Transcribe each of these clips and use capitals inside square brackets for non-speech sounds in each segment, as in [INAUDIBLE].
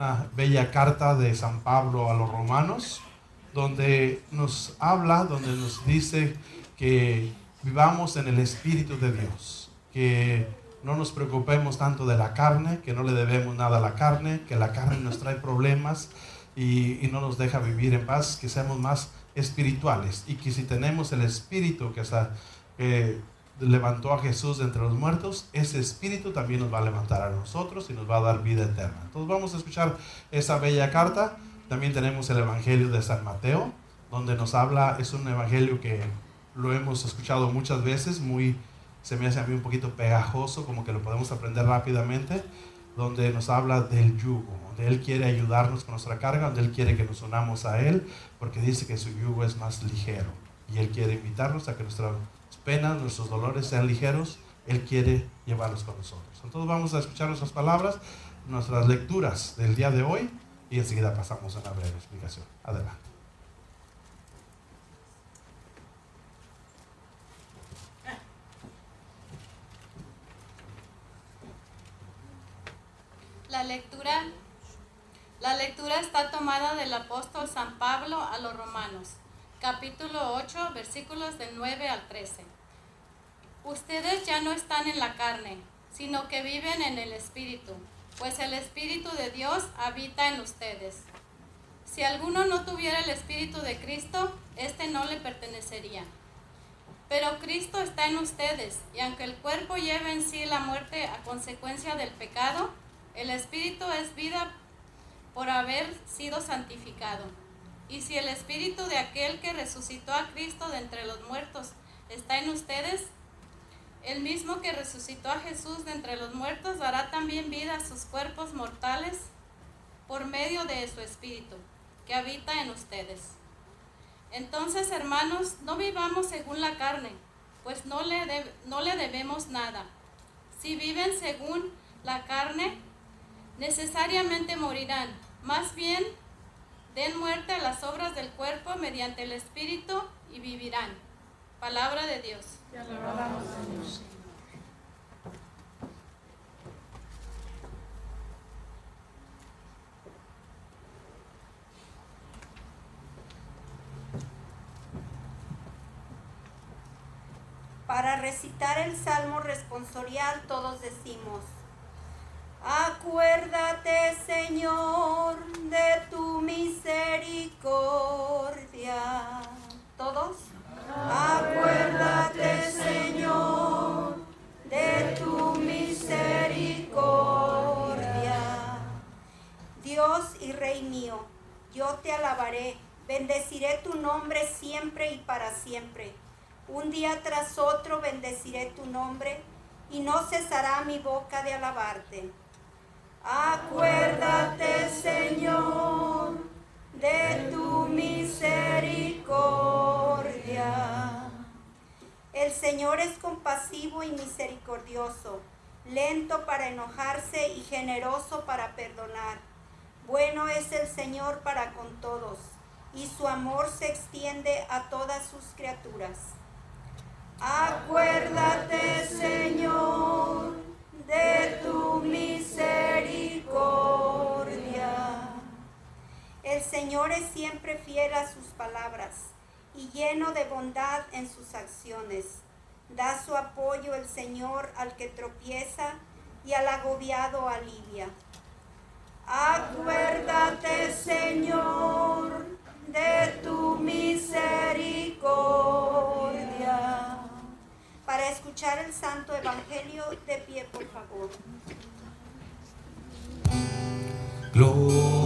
una bella carta de San Pablo a los romanos, donde nos habla, donde nos dice que vivamos en el Espíritu de Dios, que no nos preocupemos tanto de la carne, que no le debemos nada a la carne, que la carne nos trae problemas y, no nos deja vivir en paz, que seamos más espirituales. Y que si tenemos el Espíritu que está... levantó a Jesús de entre los muertos, ese espíritu también nos va a levantar a nosotros y nos va a dar vida eterna. Entonces vamos a escuchar esa bella carta. También tenemos el Evangelio de San Mateo, donde nos habla, es un evangelio que lo hemos escuchado muchas veces, muy, se me hace a mí un poquito pegajoso, como que lo podemos aprender rápidamente, donde nos habla del yugo, donde Él quiere ayudarnos con nuestra carga, donde Él quiere que nos unamos a Él, porque dice que su yugo es más ligero. Y Él quiere invitarnos a que nuestra penas, nuestros dolores sean ligeros, Él quiere llevarlos con nosotros. Entonces vamos a escuchar nuestras palabras, nuestras lecturas del día de hoy y enseguida pasamos a una breve explicación. Adelante. La lectura, la lectura está tomada del apóstol San Pablo a los romanos, capítulo 8, versículos del 9 al 13. Ustedes ya no están en la carne, sino que viven en el Espíritu, pues el Espíritu de Dios habita en ustedes. Si alguno no tuviera el Espíritu de Cristo, éste no le pertenecería. Pero Cristo está en ustedes, y aunque el cuerpo lleve en sí la muerte a consecuencia del pecado, el Espíritu es vida por haber sido santificado. Y si el Espíritu de aquel que resucitó a Cristo de entre los muertos está en ustedes, el mismo que resucitó a Jesús de entre los muertos dará también vida a sus cuerpos mortales por medio de su Espíritu, que habita en ustedes. Entonces, hermanos, no vivamos según la carne, pues no le, no le debemos nada. Si viven según la carne, necesariamente morirán. Más bien, den muerte a las obras del cuerpo mediante el Espíritu y vivirán. Palabra de Dios. Para recitar el salmo responsorial todos decimos, Acuérdate Señor yo te alabaré, bendeciré tu nombre siempre y para siempre. Un día tras otro bendeciré tu nombre y no cesará mi boca de alabarte. Acuérdate, Señor, de tu misericordia. El Señor es compasivo y misericordioso, lento para enojarse y generoso para perdonar. Bueno es el Señor para con todos, y su amor se extiende a todas sus criaturas. Acuérdate, Señor, de tu misericordia. El Señor es siempre fiel a sus palabras y lleno de bondad en sus acciones. Da su apoyo el Señor al que tropieza y al agobiado alivia. Acuérdate, Señor, de tu misericordia. Para escuchar el Santo Evangelio, de pie, por favor. Gloria,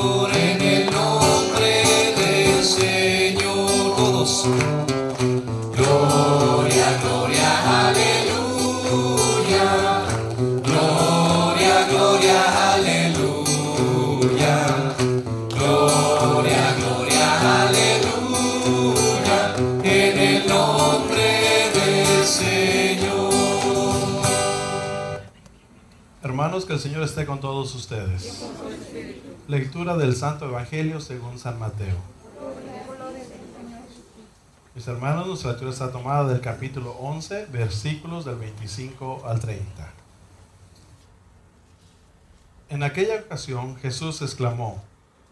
amor, que el Señor esté con todos ustedes. Lectura del Santo Evangelio según San Mateo. Mis hermanos, nuestra lectura está tomada del capítulo 11, versículos del 25 al 30. En aquella ocasión Jesús exclamó,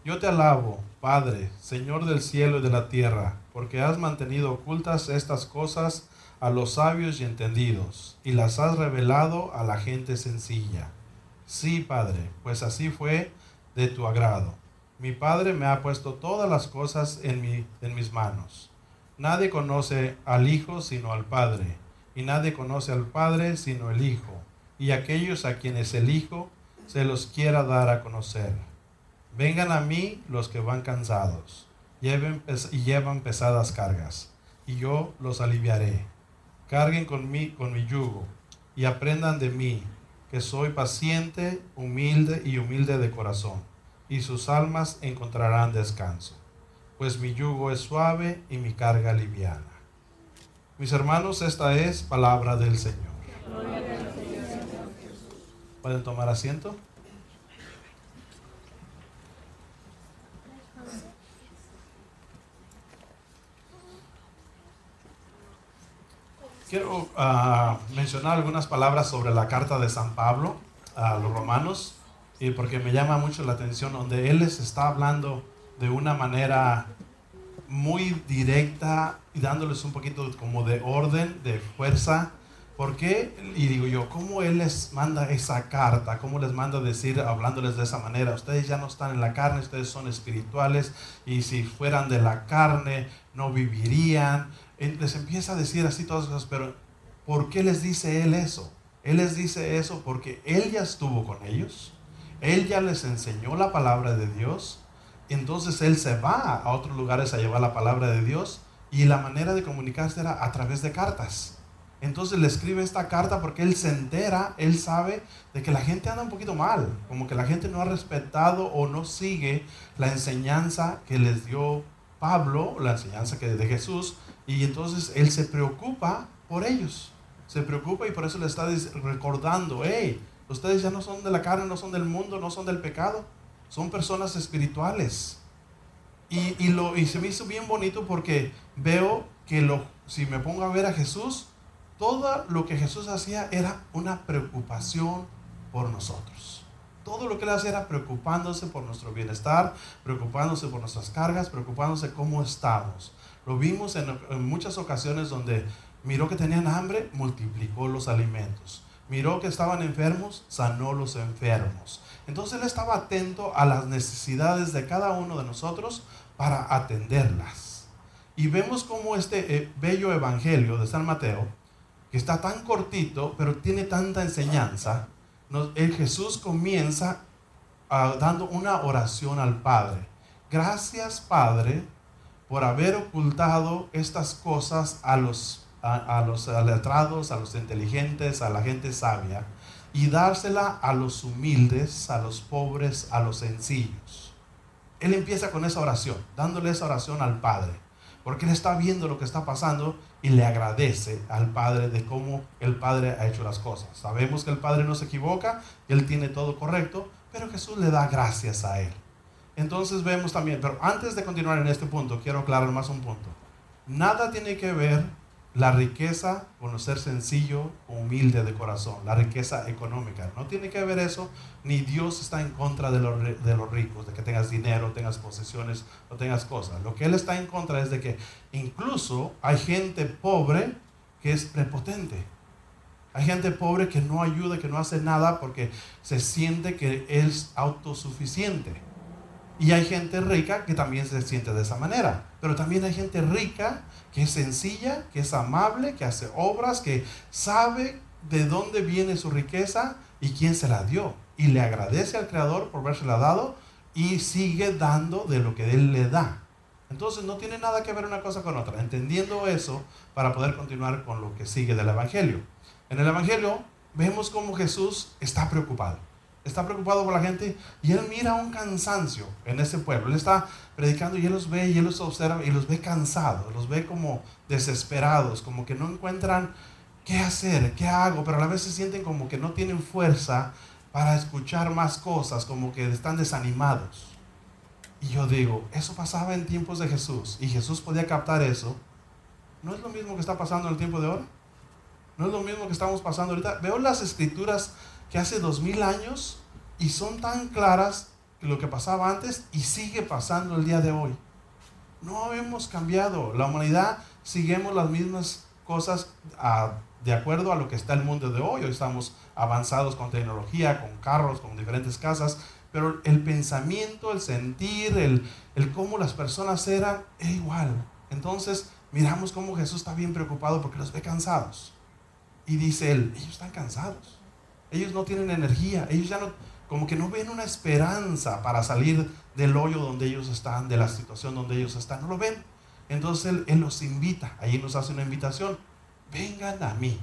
Yo te alabo, Padre, Señor del cielo y de la tierra, porque has mantenido ocultas estas cosas a los sabios y entendidos, y las has revelado a la gente sencilla. Sí, Padre, pues así fue de tu agrado. Mi Padre me ha puesto todas las cosas en, mi, en mis manos. Nadie conoce al Hijo sino al Padre, y nadie conoce al Padre sino el Hijo, y aquellos a quienes el Hijo se los quiera dar a conocer. Vengan a mí los que van cansados y llevan pesadas cargas, y yo los aliviaré. Carguen con mí, con mi yugo, y aprendan de mí, que soy paciente, humilde y humilde de corazón, y sus almas encontrarán descanso pues mi yugo es suave y mi carga liviana. Mis hermanos, esta es palabra del Señor. ¿Pueden tomar asiento? Quiero ah, mencionar algunas palabras sobre la carta de San Pablo a los romanos, y porque me llama mucho la atención donde él les está hablando de una manera muy directa y dándoles un poquito como de orden, de fuerza. ¿Por qué? Y digo yo, ¿cómo Él les manda esa carta? ¿Cómo les manda decir, hablándoles de esa manera? Ustedes ya no están en la carne, ustedes son espirituales y si fueran de la carne no vivirían. Les empieza a decir así todas las cosas, pero ¿por qué les dice Él eso? Él les dice eso porque Él ya estuvo con ellos, Él ya les enseñó la palabra de Dios, entonces él se va a otros lugares a llevar la palabra de Dios y la manera de comunicarse era a través de cartas. Entonces le escribe esta carta porque él se entera, él sabe de que la gente anda un poquito mal, como que la gente no ha respetado o no sigue la enseñanza que les dio Pablo, la enseñanza que de Jesús, y entonces él se preocupa por ellos. Se preocupa y por eso le está recordando, hey, ustedes ya no son de la carne, no son del mundo, no son del pecado son personas espirituales. Y, y lo, se me hizo bien bonito porque veo que lo, si me pongo a ver a Jesús, todo lo que Jesús hacía era una preocupación por nosotros. Todo lo que él hacía era preocupándose por nuestro bienestar, preocupándose por nuestras cargas, preocupándose cómo estamos. Lo vimos en, muchas ocasiones donde miró que tenían hambre, multiplicó los alimentos. Miró que estaban enfermos, sanó los enfermos. Entonces él estaba atento a las necesidades de cada uno de nosotros para atenderlas. Y vemos como este eh, bello evangelio de San Mateo, que está tan cortito, pero tiene tanta enseñanza, el Jesús comienza ah, dando una oración al Padre. Gracias Padre por haber ocultado estas cosas a los, a, a los letrados, a los inteligentes, a la gente sabia y dársela a los humildes, a los pobres, a los sencillos. Él empieza con esa oración, dándole esa oración al Padre, porque él está viendo lo que está pasando y le agradece al Padre de cómo el Padre ha hecho las cosas. Sabemos que el Padre no se equivoca, él tiene todo correcto, pero Jesús le da gracias a él. Entonces vemos también, pero antes de continuar en este punto, quiero aclarar más un punto. Nada tiene que ver la riqueza con ser sencillo o humilde de corazón, la riqueza económica. No tiene que ver eso, ni Dios está en contra de los, de los ricos, de que tengas dinero, tengas posesiones o tengas cosas. Lo que Él está en contra es de que incluso hay gente pobre que es prepotente. Hay gente pobre que no ayuda, que no hace nada porque se siente que es autosuficiente. Y hay gente rica que también se siente de esa manera. Pero también hay gente rica que es sencilla, que es amable, que hace obras, que sabe de dónde viene su riqueza y quién se la dio. Y le agradece al Creador por habérsela dado y sigue dando de lo que Él le da. Entonces no tiene nada que ver una cosa con otra. Entendiendo eso para poder continuar con lo que sigue del Evangelio. En el Evangelio vemos cómo Jesús está preocupado está preocupado por la gente y él mira un cansancio en ese pueblo. Él está predicando y él los ve y él los observa y los ve cansados, los ve como desesperados, como que no encuentran qué hacer, qué hago, pero a la vez se sienten como que no tienen fuerza para escuchar más cosas, como que están desanimados. Y yo digo, eso pasaba en tiempos de Jesús y Jesús podía captar eso. ¿No es lo mismo que está pasando en el tiempo de ahora? ¿No es lo mismo que estamos pasando ahorita? Veo las escrituras que hace dos mil años y son tan claras que lo que pasaba antes y sigue pasando el día de hoy. No hemos cambiado. La humanidad seguimos las mismas cosas de acuerdo a lo que está el mundo de hoy. Hoy estamos avanzados con tecnología, con carros, con diferentes casas, pero el pensamiento, el sentir, el, el cómo las personas eran, es igual. Entonces miramos cómo Jesús está bien preocupado porque los ve cansados. Y dice él, ellos están cansados. Ellos no tienen energía. Ellos ya no, como que no ven una esperanza para salir del hoyo donde ellos están, de la situación donde ellos están. No lo ven. Entonces él, él los invita. Ahí nos hace una invitación. Vengan a mí.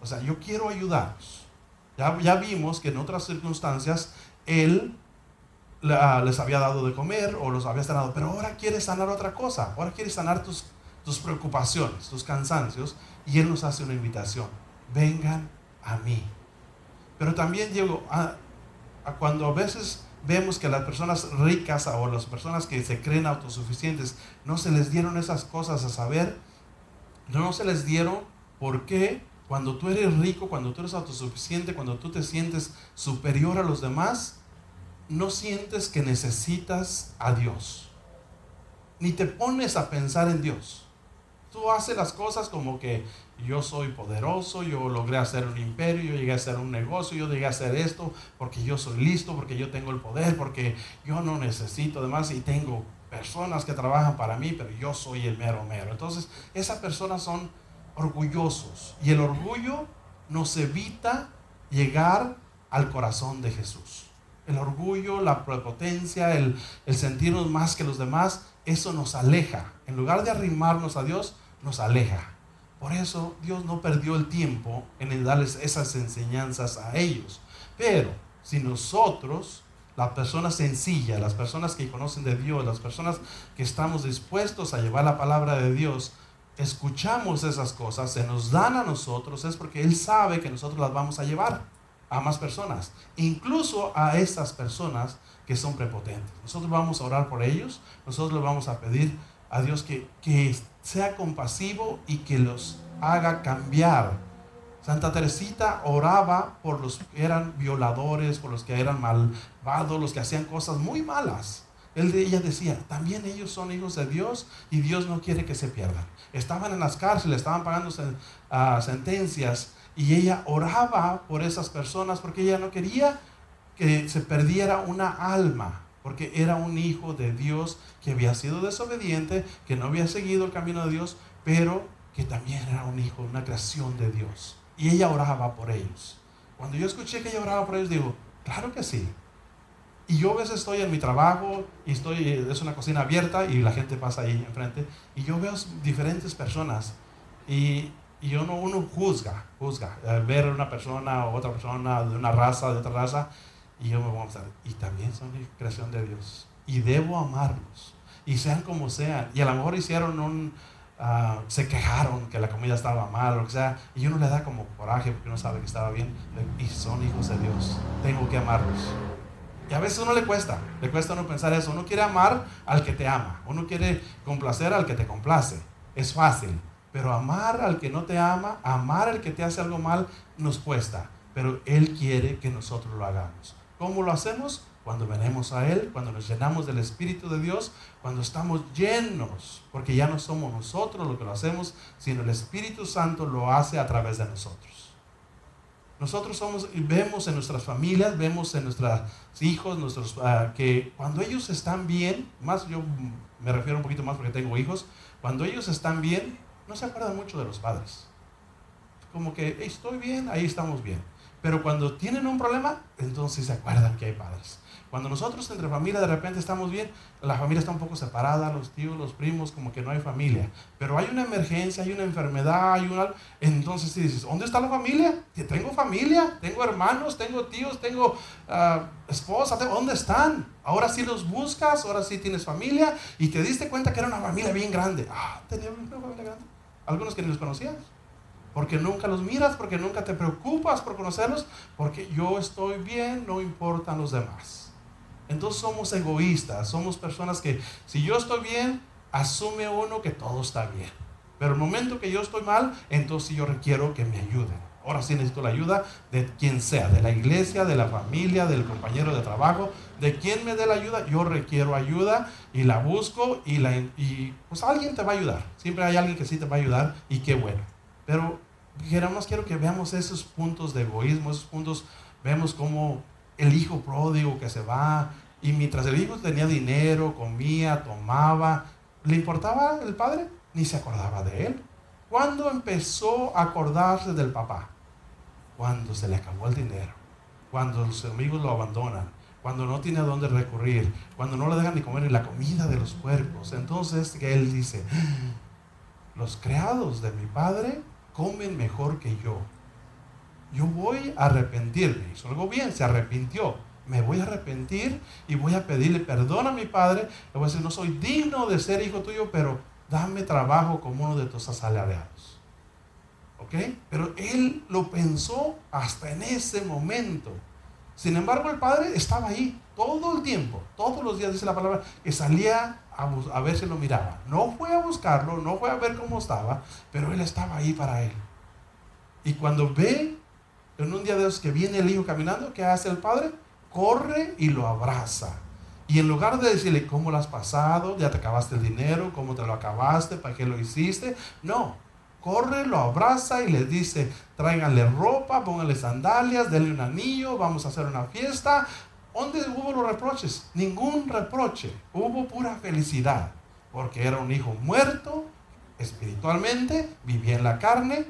O sea, yo quiero ayudarlos. Ya, ya vimos que en otras circunstancias Él les había dado de comer o los había sanado, pero ahora quiere sanar otra cosa. Ahora quiere sanar tus, tus preocupaciones, tus cansancios. Y Él nos hace una invitación. Vengan a mí. Pero también llego a, cuando a veces vemos que las personas ricas o las personas que se creen autosuficientes no se les dieron esas cosas a saber, no se les dieron porque cuando tú eres rico, cuando tú eres autosuficiente, cuando tú te sientes superior a los demás, no sientes que necesitas a Dios. Ni te pones a pensar en Dios. Tú haces las cosas como que yo soy poderoso, yo logré hacer un imperio, yo llegué a hacer un negocio, yo llegué a hacer esto porque yo soy listo, porque yo tengo el poder, porque yo no necesito demás y tengo personas que trabajan para mí, pero yo soy el mero mero. Entonces, esas personas son orgullosos. Y el orgullo nos evita llegar al corazón de Jesús. El orgullo, la prepotencia, el, sentirnos más que los demás, eso nos aleja. En lugar de arrimarnos a Dios, nos aleja. Por eso Dios no perdió el tiempo en darles esas enseñanzas a ellos. Pero si nosotros, las personas sencillas, las personas que conocen de Dios, las personas que estamos dispuestos a llevar la palabra de Dios, escuchamos esas cosas, se nos dan a nosotros, es porque Él sabe que nosotros las vamos a llevar a más personas, incluso a esas personas que son prepotentes. Nosotros vamos a orar por ellos, nosotros le vamos a pedir a Dios que, que sea compasivo y que los haga cambiar. Santa Teresita oraba por los que eran violadores, por los que eran malvados, los que hacían cosas muy malas. Él, ella decía, también ellos son hijos de Dios y Dios no quiere que se pierdan. Estaban en las cárceles, estaban pagando uh, sentencias y ella oraba por esas personas porque ella no quería que se perdiera una alma, porque era un hijo de Dios que había sido desobediente, que no había seguido el camino de Dios, pero que también era un hijo, una creación de Dios. Y ella oraba por ellos. Cuando yo escuché que ella oraba por ellos, digo, claro que sí, y yo a veces estoy en mi trabajo y estoy, es una cocina abierta y la gente pasa ahí enfrente y yo veo diferentes personas y, y uno, uno juzga, juzga, ver una persona o otra persona de una raza, de otra raza y yo me voy a pensar, y también son creación de Dios y debo amarlos y sean como sean y a lo mejor hicieron un, uh, se quejaron que la comida estaba mal o lo que sea y uno le da como coraje porque uno sabe que estaba bien y son hijos de Dios, tengo que amarlos. Y a veces uno le cuesta, le cuesta uno pensar eso. Uno quiere amar al que te ama, uno quiere complacer al que te complace. Es fácil, pero amar al que no te ama, amar al que te hace algo mal, nos cuesta. Pero Él quiere que nosotros lo hagamos. ¿Cómo lo hacemos? Cuando venimos a Él, cuando nos llenamos del Espíritu de Dios, cuando estamos llenos, porque ya no somos nosotros lo que lo hacemos, sino el Espíritu Santo lo hace a través de nosotros. Nosotros somos, vemos en nuestras familias, vemos en nuestros hijos, nuestros, ah, que cuando ellos están bien, más yo me refiero un poquito más porque tengo hijos, cuando ellos están bien, no se acuerdan mucho de los padres. Como que estoy bien, ahí estamos bien. Pero cuando tienen un problema, entonces se acuerdan que hay padres. Cuando nosotros entre familia de repente estamos bien, la familia está un poco separada, los tíos, los primos, como que no hay familia. Pero hay una emergencia, hay una enfermedad, hay una... Entonces si dices, ¿dónde está la familia? Tengo familia, tengo hermanos, tengo tíos, tengo ah, esposa, ¿dónde están? Ahora sí los buscas, ahora sí tienes familia y te diste cuenta que era una familia bien grande. Ah, tenía una familia grande. Algunos que ni los conocías porque nunca los miras, porque nunca te preocupas por conocerlos, porque yo estoy bien, no importan los demás. Entonces somos egoístas, somos personas que si yo estoy bien, asume uno que todo está bien. Pero el momento que yo estoy mal, entonces yo requiero que me ayuden. Ahora sí necesito la ayuda de quien sea, de la iglesia, de la familia, del compañero de trabajo, de quien me dé la ayuda. Yo requiero ayuda y la busco y, la, y pues alguien te va a ayudar. Siempre hay alguien que sí te va a ayudar y qué bueno. Pero más quiero que veamos esos puntos de egoísmo, esos puntos, vemos cómo el hijo pródigo que se va y mientras el hijo tenía dinero, comía, tomaba, ¿le importaba el padre? Ni se acordaba de él. ¿Cuándo empezó a acordarse del papá? Cuando se le acabó el dinero, cuando los amigos lo abandonan, cuando no tiene a dónde recurrir, cuando no le dejan ni comer ni la comida de los cuerpos. Entonces él dice, los creados de mi padre comen mejor que yo yo voy a arrepentirme. Hizo algo bien, se arrepintió. Me voy a arrepentir y voy a pedirle perdón a mi padre. Le voy a decir, no soy digno de ser hijo tuyo, pero dame trabajo como uno de tus asalariados. ¿Ok? Pero él lo pensó hasta en ese momento. Sin embargo, el padre estaba ahí todo el tiempo, todos los días, dice la palabra, que salía a, a ver si lo miraba. No fue a buscarlo, no fue a ver cómo estaba, pero él estaba ahí para él. Y cuando ve en un día de esos que viene el hijo caminando, ¿qué hace el padre? Corre y lo abraza. Y en lugar de decirle, ¿cómo lo has pasado? ¿Ya te acabaste el dinero? ¿Cómo te lo acabaste? ¿Para qué lo hiciste? No. Corre, lo abraza y le dice, tráiganle ropa, pónganle sandalias, denle un anillo, vamos a hacer una fiesta. ¿Dónde hubo los reproches? Ningún reproche. Hubo pura felicidad. Porque era un hijo muerto espiritualmente, vivía en la carne.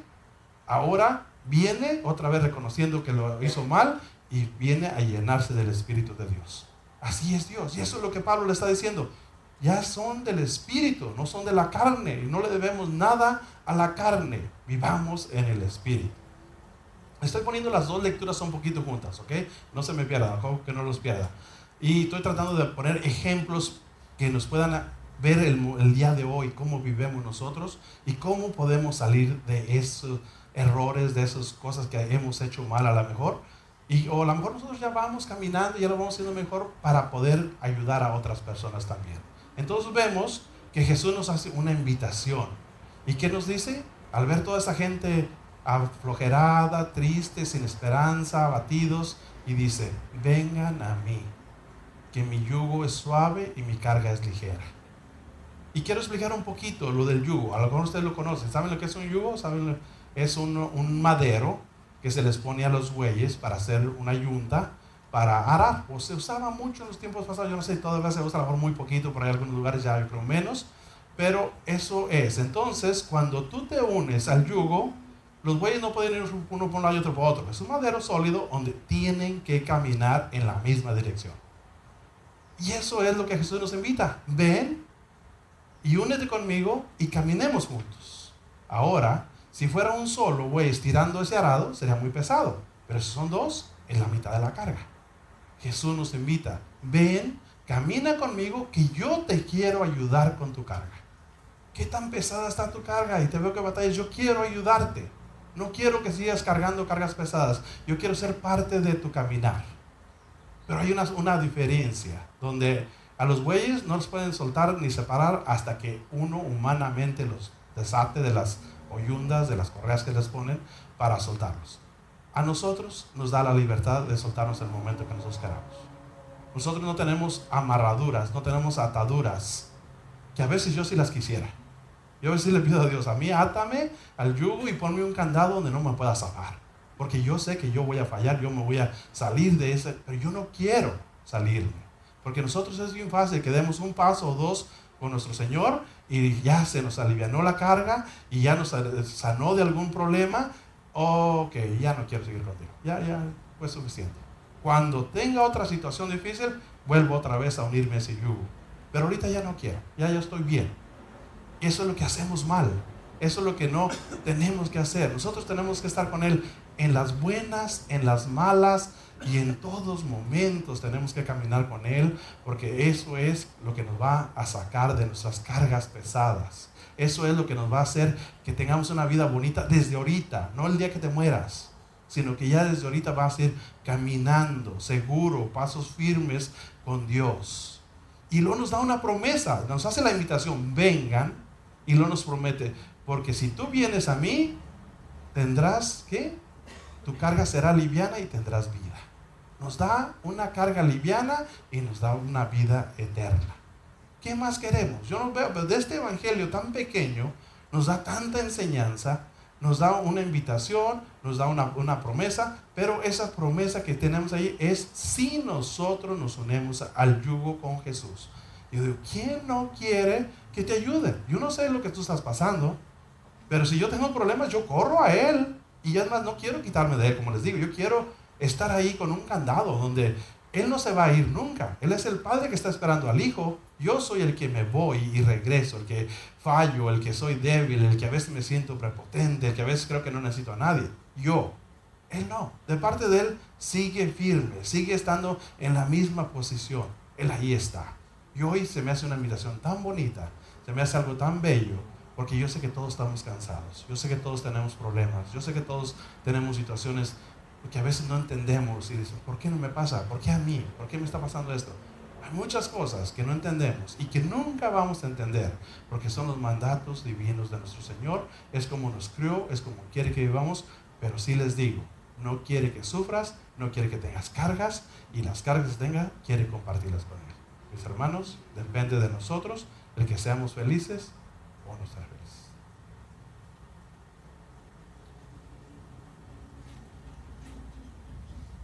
Ahora viene otra vez reconociendo que lo hizo mal y viene a llenarse del Espíritu de Dios. Así es Dios. Y eso es lo que Pablo le está diciendo. Ya son del Espíritu, no son de la carne. Y no le debemos nada a la carne. Vivamos en el Espíritu. Estoy poniendo las dos lecturas un poquito juntas, ¿ok? No se me pierda, que no los pierda. Y estoy tratando de poner ejemplos que nos puedan ver el, el día de hoy, cómo vivemos nosotros y cómo podemos salir de eso errores, de esas cosas que hemos hecho mal a lo mejor. Y, o a lo mejor nosotros ya vamos caminando ya lo vamos haciendo mejor para poder ayudar a otras personas también. Entonces vemos que Jesús nos hace una invitación. ¿Y qué nos dice? Al ver toda esa gente aflojerada, triste, sin esperanza, abatidos, y dice, vengan a mí, que mi yugo es suave y mi carga es ligera. Y quiero explicar un poquito lo del yugo. A lo mejor ustedes lo conocen. ¿Saben lo que es un yugo? ¿Saben es un, madero que se les pone a los bueyes para hacer una yunta para arar. O se usaba mucho en los tiempos pasados, yo no sé, todavía se usa a lo mejor muy poquito, por ahí algunos lugares ya creo menos, pero eso es. Entonces, cuando tú te unes al yugo, los bueyes no pueden ir uno por un lado y otro por otro. Es un madero sólido donde tienen que caminar en la misma dirección. Y eso es lo que Jesús nos invita. Ven y únete conmigo y caminemos juntos. Ahora, si fuera un solo güey estirando ese arado, sería muy pesado. Pero si son dos, es la mitad de la carga. Jesús nos invita, ven, camina conmigo, que yo te quiero ayudar con tu carga. ¿Qué tan pesada está tu carga? Y te veo que batallas, yo quiero ayudarte. No quiero que sigas cargando cargas pesadas. Yo quiero ser parte de tu caminar. Pero hay una, diferencia, donde a los bueyes no los pueden soltar ni separar hasta que uno humanamente los desate de las o yundas de las correas que les ponen para soltarlos. A nosotros nos da la libertad de soltarnos el momento que nosotros queramos. Nosotros no tenemos amarraduras, no tenemos ataduras, que a veces yo sí las quisiera. Yo a veces le pido a Dios, a mí átame al yugo y ponme un candado donde no me pueda zafar. Porque yo sé que yo voy a fallar, yo me voy a salir de ese, pero yo no quiero salirme. Porque nosotros es bien fácil que demos un paso o dos con nuestro Señor y ya se nos alivianó la carga y ya nos sanó de algún problema. Ok, ya no quiero seguir contigo. Ya, ya, fue suficiente. Cuando tenga otra situación difícil, vuelvo otra vez a unirme a ese yugo. Pero ahorita ya no quiero, ya yo estoy bien. Eso es lo que hacemos mal. Eso es lo que no [COUGHS] tenemos que hacer. Nosotros tenemos que estar con Él en las buenas, en las malas y en todos momentos tenemos que caminar con Él porque eso es lo que nos va a sacar de nuestras cargas pesadas. Eso es lo que nos va a hacer que tengamos una vida bonita desde ahorita, no el día que te mueras, sino que ya desde ahorita vas a ir caminando seguro, pasos firmes con Dios. Y luego nos da una promesa, nos hace la invitación, vengan, y luego nos promete, porque si tú vienes a mí, tendrás, ¿qué? Tu carga será liviana y tendrás vida. Nos da una carga liviana y nos da una vida eterna. ¿Qué más queremos? Yo no veo, pero de este evangelio tan pequeño nos da tanta enseñanza, nos da una invitación, nos da una, una promesa, pero esa promesa que tenemos ahí es si nosotros nos unimos al yugo con Jesús. Yo digo, ¿quién no quiere que te ayude? Yo no sé lo que tú estás pasando, pero si yo tengo problemas, yo corro a Él. Y además no quiero quitarme de Él, como les digo, yo quiero estar ahí con un candado donde Él no se va a ir nunca. Él es el Padre que está esperando al Hijo. Yo soy el que me voy y regreso, el que fallo, el que soy débil, el que a veces me siento prepotente, el que a veces creo que no necesito a nadie. Yo. Él no. De parte de Él sigue firme, sigue estando en la misma posición. Él ahí está. Y hoy se me hace una admiración tan bonita, se me hace algo tan bello, porque yo sé que todos estamos cansados, yo sé que todos tenemos problemas, yo sé que todos tenemos situaciones que a veces no entendemos y dicen, ¿por qué no me pasa? ¿Por qué a mí? ¿Por qué me está pasando esto? Hay muchas cosas que no entendemos y que nunca vamos a entender, porque son los mandatos divinos de nuestro Señor, es como nos crió, es como quiere que vivamos, pero sí les digo, no quiere que sufras, no quiere que tengas cargas y las cargas que tenga, quiere compartirlas con Él. Mis hermanos, depende de nosotros el que seamos felices o no ser felices.